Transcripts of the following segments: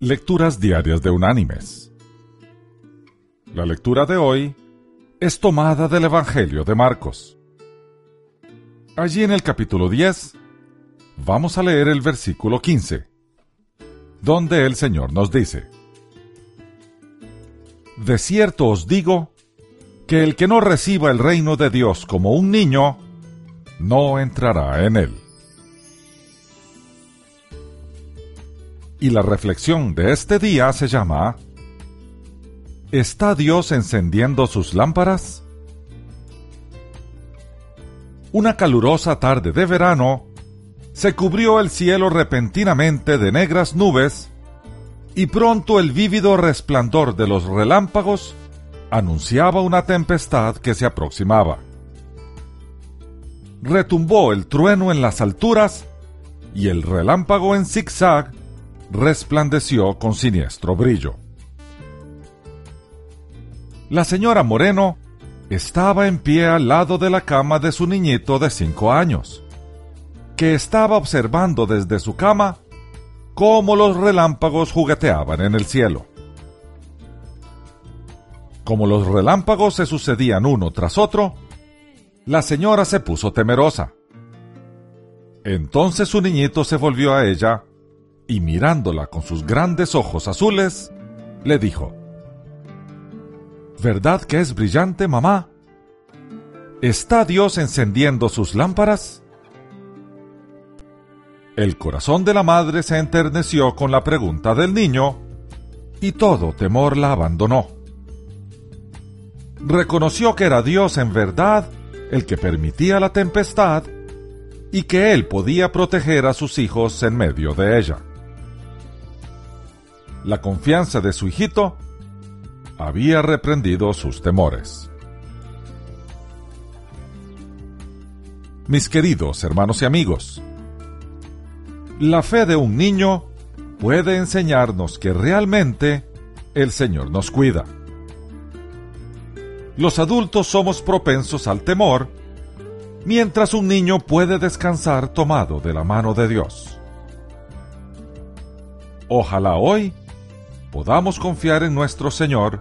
Lecturas Diarias de Unánimes. La lectura de hoy es tomada del Evangelio de Marcos. Allí en el capítulo 10 vamos a leer el versículo 15, donde el Señor nos dice, De cierto os digo que el que no reciba el reino de Dios como un niño, no entrará en él. Y la reflexión de este día se llama ¿Está Dios encendiendo sus lámparas? Una calurosa tarde de verano, se cubrió el cielo repentinamente de negras nubes y pronto el vívido resplandor de los relámpagos anunciaba una tempestad que se aproximaba. Retumbó el trueno en las alturas y el relámpago en zigzag resplandeció con siniestro brillo. La señora Moreno estaba en pie al lado de la cama de su niñito de cinco años, que estaba observando desde su cama cómo los relámpagos jugueteaban en el cielo. Como los relámpagos se sucedían uno tras otro, la señora se puso temerosa. Entonces su niñito se volvió a ella y mirándola con sus grandes ojos azules, le dijo, ¿Verdad que es brillante, mamá? ¿Está Dios encendiendo sus lámparas? El corazón de la madre se enterneció con la pregunta del niño y todo temor la abandonó. Reconoció que era Dios en verdad el que permitía la tempestad y que Él podía proteger a sus hijos en medio de ella la confianza de su hijito había reprendido sus temores. Mis queridos hermanos y amigos, la fe de un niño puede enseñarnos que realmente el Señor nos cuida. Los adultos somos propensos al temor, mientras un niño puede descansar tomado de la mano de Dios. Ojalá hoy podamos confiar en nuestro Señor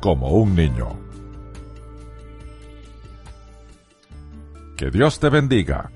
como un niño. Que Dios te bendiga